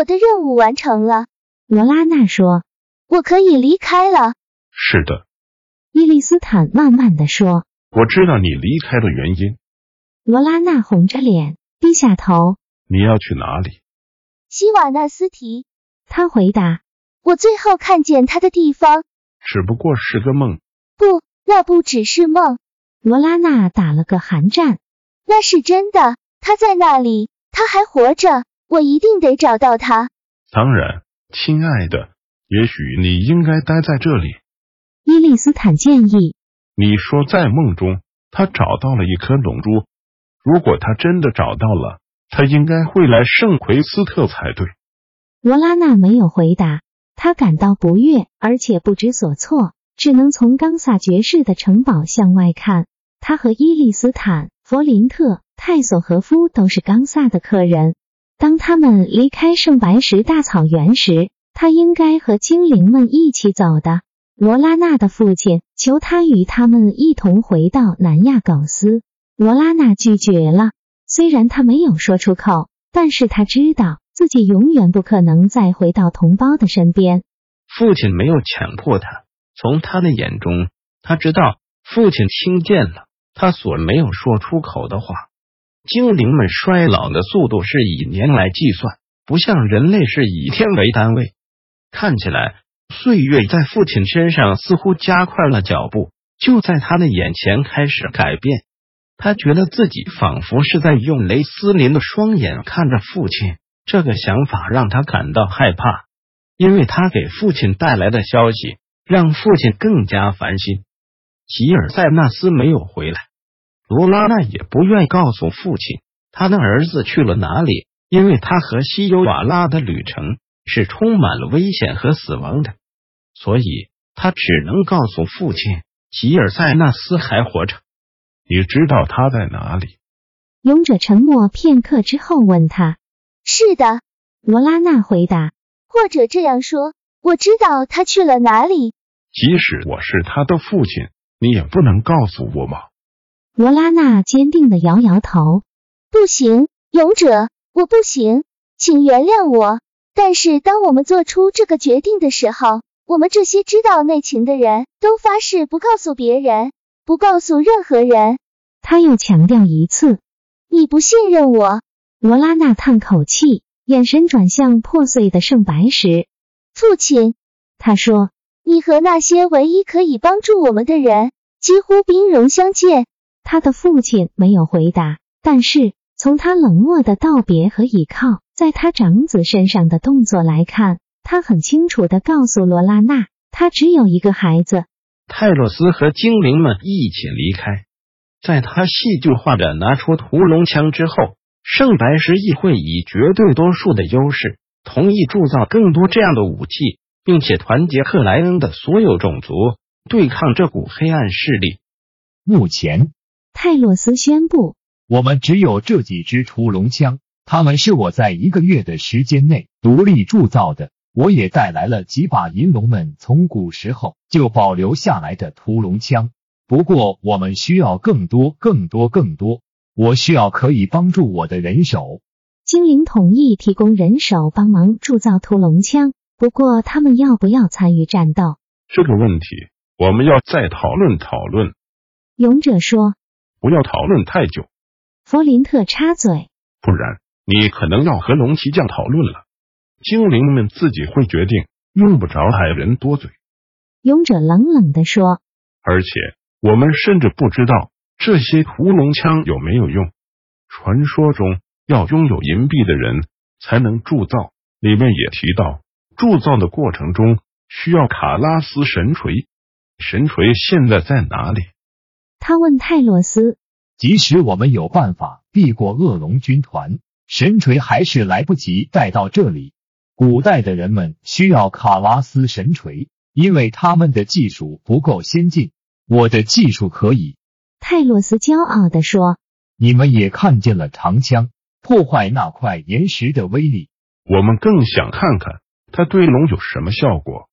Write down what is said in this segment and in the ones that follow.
我的任务完成了，罗拉娜说。我可以离开了。是的，伊丽斯坦慢慢的说。我知道你离开的原因。罗拉娜红着脸，低下头。你要去哪里？希瓦纳斯提。他回答。我最后看见他的地方。只不过是个梦。不，那不只是梦。罗拉娜打了个寒战。那是真的，他在那里，他还活着。我一定得找到他。当然，亲爱的，也许你应该待在这里。伊利斯坦建议。你说在梦中，他找到了一颗龙珠。如果他真的找到了，他应该会来圣奎斯特才对。罗拉娜没有回答，她感到不悦，而且不知所措，只能从冈萨爵士的城堡向外看。他和伊利斯坦、弗林特、泰索和夫都是冈萨的客人。当他们离开圣白石大草原时，他应该和精灵们一起走的。罗拉娜的父亲求他与他们一同回到南亚苟斯，罗拉娜拒绝了。虽然他没有说出口，但是他知道自己永远不可能再回到同胞的身边。父亲没有强迫他，从他的眼中，他知道父亲听见了他所没有说出口的话。精灵们衰老的速度是以年来计算，不像人类是以天为单位。看起来，岁月在父亲身上似乎加快了脚步，就在他的眼前开始改变。他觉得自己仿佛是在用雷斯林的双眼看着父亲。这个想法让他感到害怕，因为他给父亲带来的消息让父亲更加烦心。吉尔塞纳斯没有回来。罗拉娜也不愿告诉父亲他的儿子去了哪里，因为他和西尤瓦拉的旅程是充满了危险和死亡的，所以他只能告诉父亲吉尔塞纳斯还活着。你知道他在哪里？勇者沉默片刻之后问他：“是的。”罗拉娜回答：“或者这样说，我知道他去了哪里。即使我是他的父亲，你也不能告诉我吗？”罗拉娜坚定的摇摇头：“不行，勇者，我不行，请原谅我。但是当我们做出这个决定的时候，我们这些知道内情的人都发誓不告诉别人，不告诉任何人。”他又强调一次：“你不信任我。”罗拉娜叹口气，眼神转向破碎的圣白石。父亲，他说：“你和那些唯一可以帮助我们的人几乎兵戎相见。”他的父亲没有回答，但是从他冷漠的道别和倚靠在他长子身上的动作来看，他很清楚的告诉罗拉娜，他只有一个孩子。泰洛斯和精灵们一起离开，在他戏剧化的拿出屠龙枪之后，圣白石议会以绝对多数的优势同意铸造更多这样的武器，并且团结克莱恩的所有种族对抗这股黑暗势力。目前。泰洛斯宣布：“我们只有这几支屠龙枪，他们是我在一个月的时间内独立铸造的。我也带来了几把银龙们从古时候就保留下来的屠龙枪。不过，我们需要更多、更多、更多。我需要可以帮助我的人手。”精灵同意提供人手帮忙铸造屠龙枪，不过他们要不要参与战斗？这个问题我们要再讨论讨论。勇者说。不要讨论太久，弗林特插嘴，不然你可能要和龙骑将讨论了。精灵们自己会决定，用不着矮人多嘴。勇者冷冷的说，而且我们甚至不知道这些屠龙枪有没有用。传说中要拥有银币的人才能铸造，里面也提到铸造的过程中需要卡拉斯神锤。神锤现在在哪里？他问泰洛斯：“即使我们有办法避过恶龙军团，神锤还是来不及带到这里。古代的人们需要卡拉斯神锤，因为他们的技术不够先进。我的技术可以。泰洛斯骄傲地说。你们也看见了长枪破坏那块岩石的威力。我们更想看看它对龙有什么效果。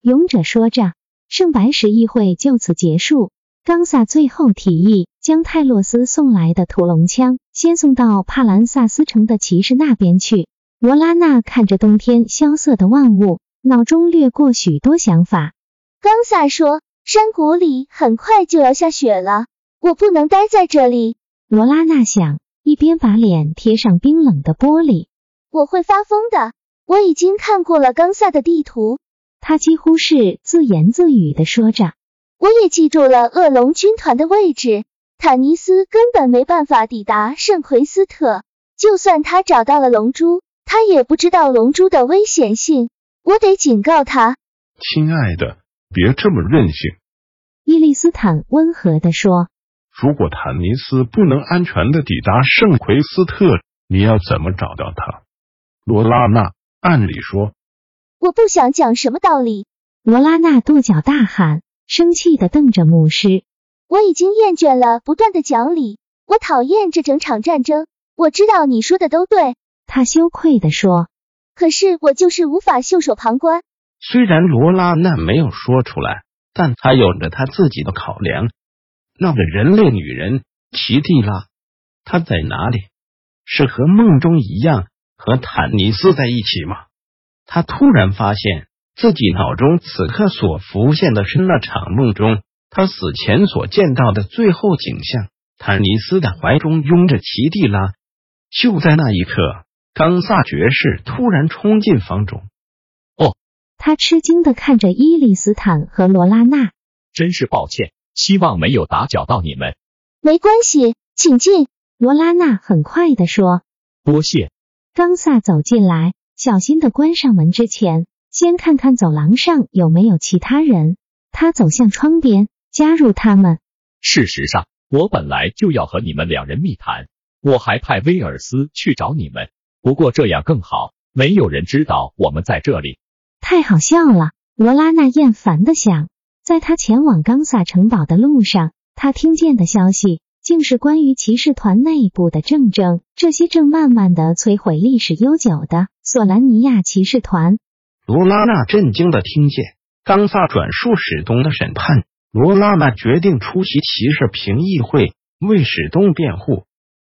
勇者说着，圣白石议会就此结束。冈萨最后提议将泰洛斯送来的屠龙枪先送到帕兰萨斯城的骑士那边去。罗拉娜看着冬天萧瑟的万物，脑中掠过许多想法。冈萨说：“山谷里很快就要下雪了，我不能待在这里。”罗拉娜想，一边把脸贴上冰冷的玻璃。我会发疯的。我已经看过了冈萨的地图，他几乎是自言自语的说着。我也记住了恶龙军团的位置。坦尼斯根本没办法抵达圣奎斯特，就算他找到了龙珠，他也不知道龙珠的危险性。我得警告他。亲爱的，别这么任性。伊利斯坦温和的说。如果坦尼斯不能安全的抵达圣奎斯特，你要怎么找到他？罗拉娜，按理说，我不想讲什么道理。罗拉娜跺脚大喊，生气的瞪着牧师。我已经厌倦了不断的讲理，我讨厌这整场战争。我知道你说的都对，他羞愧的说。可是我就是无法袖手旁观。虽然罗拉娜没有说出来，但她有着她自己的考量。那个人类女人奇蒂拉，她在哪里？是和梦中一样和坦尼斯在一起吗？他突然发现自己脑中此刻所浮现的是那场梦中他死前所见到的最后景象：坦尼斯的怀中拥着奇蒂拉。就在那一刻，冈萨爵士突然冲进房中。哦，他吃惊的看着伊里斯坦和罗拉娜。真是抱歉。希望没有打搅到你们。没关系，请进。罗拉娜很快的说。多谢。冈萨走进来，小心的关上门之前，先看看走廊上有没有其他人。他走向窗边，加入他们。事实上，我本来就要和你们两人密谈，我还派威尔斯去找你们。不过这样更好，没有人知道我们在这里。太好笑了，罗拉娜厌烦的想。在他前往冈萨城堡的路上，他听见的消息竟是关于骑士团内部的政争，这些正慢慢的摧毁历史悠久的索兰尼亚骑士团。罗拉娜震惊的听见冈萨转述史东的审判，罗拉娜决定出席骑士评议会，为史东辩护。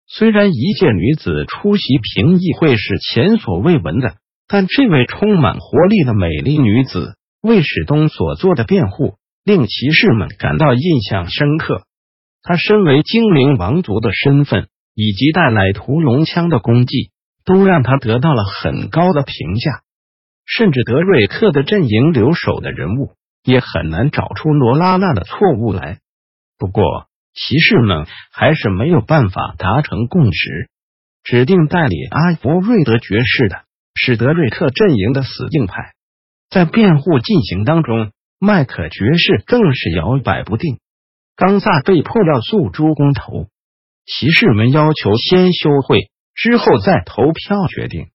虽然一介女子出席评议会是前所未闻的，但这位充满活力的美丽女子为史东所做的辩护。令骑士们感到印象深刻。她身为精灵王族的身份，以及带来屠龙枪的功绩，都让她得到了很高的评价。甚至德瑞克的阵营留守的人物也很难找出罗拉娜的错误来。不过，骑士们还是没有办法达成共识。指定代理阿弗瑞德爵士的是德瑞克阵营的死硬派。在辩护进行当中。麦克爵士更是摇摆不定，冈萨被迫要诉诸公投，骑士们要求先休会，之后再投票决定。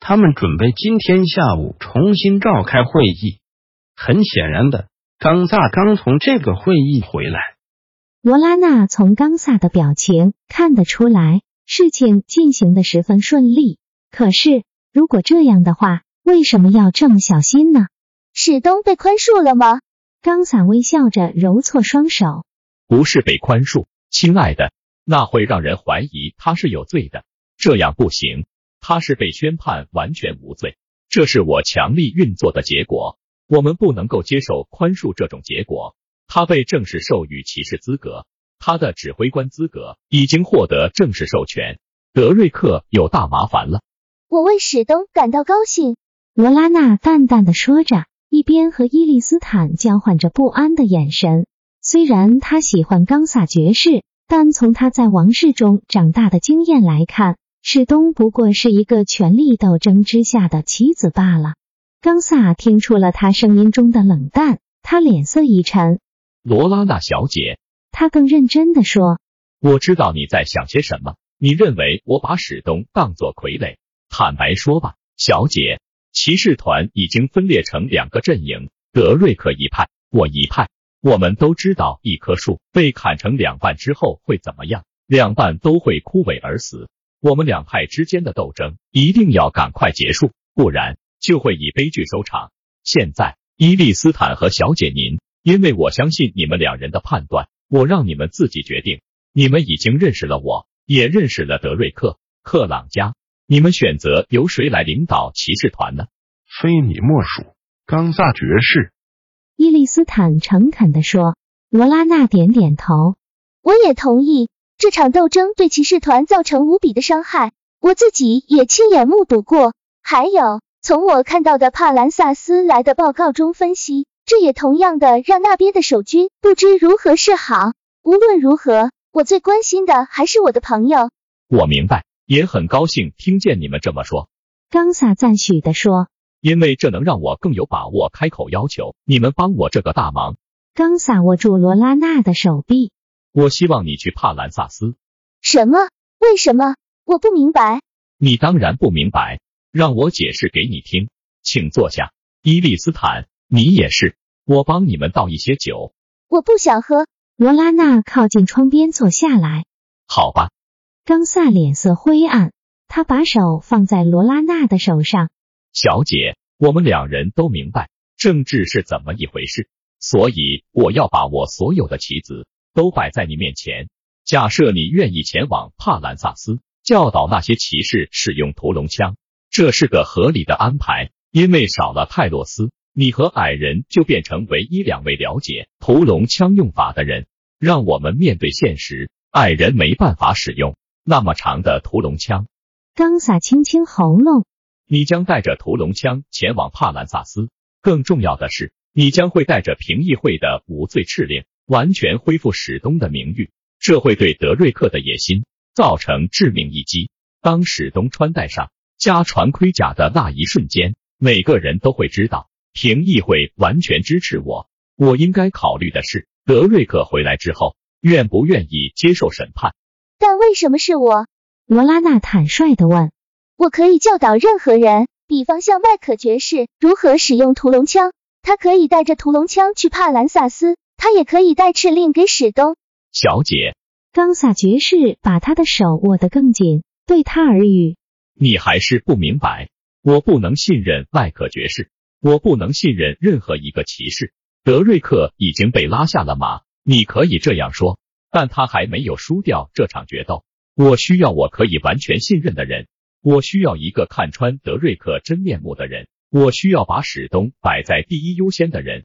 他们准备今天下午重新召开会议。很显然的，冈萨刚从这个会议回来。罗拉娜从冈萨的表情看得出来，事情进行的十分顺利。可是，如果这样的话，为什么要这么小心呢？史东被宽恕了吗？冈萨微笑着揉搓双手。不是被宽恕，亲爱的，那会让人怀疑他是有罪的。这样不行，他是被宣判完全无罪，这是我强力运作的结果。我们不能够接受宽恕这种结果。他被正式授予骑士资格，他的指挥官资格已经获得正式授权。德瑞克有大麻烦了。我为史东感到高兴。罗拉娜淡淡的说着。一边和伊利斯坦交换着不安的眼神。虽然他喜欢冈萨爵士，但从他在王室中长大的经验来看，史东不过是一个权力斗争之下的棋子罢了。冈萨听出了他声音中的冷淡，他脸色一沉。罗拉娜小姐，他更认真的说：“我知道你在想些什么。你认为我把史东当作傀儡？坦白说吧，小姐，骑士团已经分裂成两个阵营，德瑞克一派，我一派。我们都知道，一棵树被砍成两半之后会怎么样？两半都会枯萎而死。我们两派之间的斗争一定要赶快结束，不然就会以悲剧收场。现在，伊利斯坦和小姐您，因为我相信你们两人的判断，我让你们自己决定。你们已经认识了我，也认识了德瑞克、克朗加，你们选择由谁来领导骑士团呢？非你莫属，冈萨爵士。伊利斯坦诚恳地说。罗拉娜点点头，我也同意。这场斗争对骑士团造成无比的伤害，我自己也亲眼目睹过。还有，从我看到的帕兰萨斯来的报告中分析，这也同样的让那边的守军不知如何是好。无论如何，我最关心的还是我的朋友。我明白，也很高兴听见你们这么说。冈萨赞许的说。因为这能让我更有把握开口要求你们帮我这个大忙。冈萨握住罗拉娜的手臂。我希望你去帕兰萨斯。什么？为什么？我不明白。你当然不明白，让我解释给你听。请坐下，伊利斯坦，你也是。我帮你们倒一些酒。我不想喝。罗拉娜靠近窗边坐下来。好吧。冈萨脸色灰暗，他把手放在罗拉娜的手上。小姐，我们两人都明白政治是怎么一回事，所以我要把我所有的棋子都摆在你面前。假设你愿意前往帕兰萨斯，教导那些骑士使用屠龙枪，这是个合理的安排。因为少了泰洛斯，你和矮人就变成唯一两位了解屠龙枪用法的人。让我们面对现实，矮人没办法使用那么长的屠龙枪。刚萨清清喉咙。你将带着屠龙枪前往帕兰萨斯，更重要的是，你将会带着评议会的无罪敕令，完全恢复史东的名誉。这会对德瑞克的野心造成致命一击。当史东穿戴上家传盔甲的那一瞬间，每个人都会知道评议会完全支持我。我应该考虑的是，德瑞克回来之后，愿不愿意接受审判？但为什么是我？罗拉娜坦率的问。我可以教导任何人，比方像麦可爵士如何使用屠龙枪，他可以带着屠龙枪去帕兰萨斯，他也可以带敕令给史东小姐。冈萨爵士把他的手握得更紧，对他耳语：“你还是不明白，我不能信任麦克爵士，我不能信任任何一个骑士。德瑞克已经被拉下了马，你可以这样说，但他还没有输掉这场决斗。我需要我可以完全信任的人。”我需要一个看穿德瑞克真面目的人，我需要把史东摆在第一优先的人。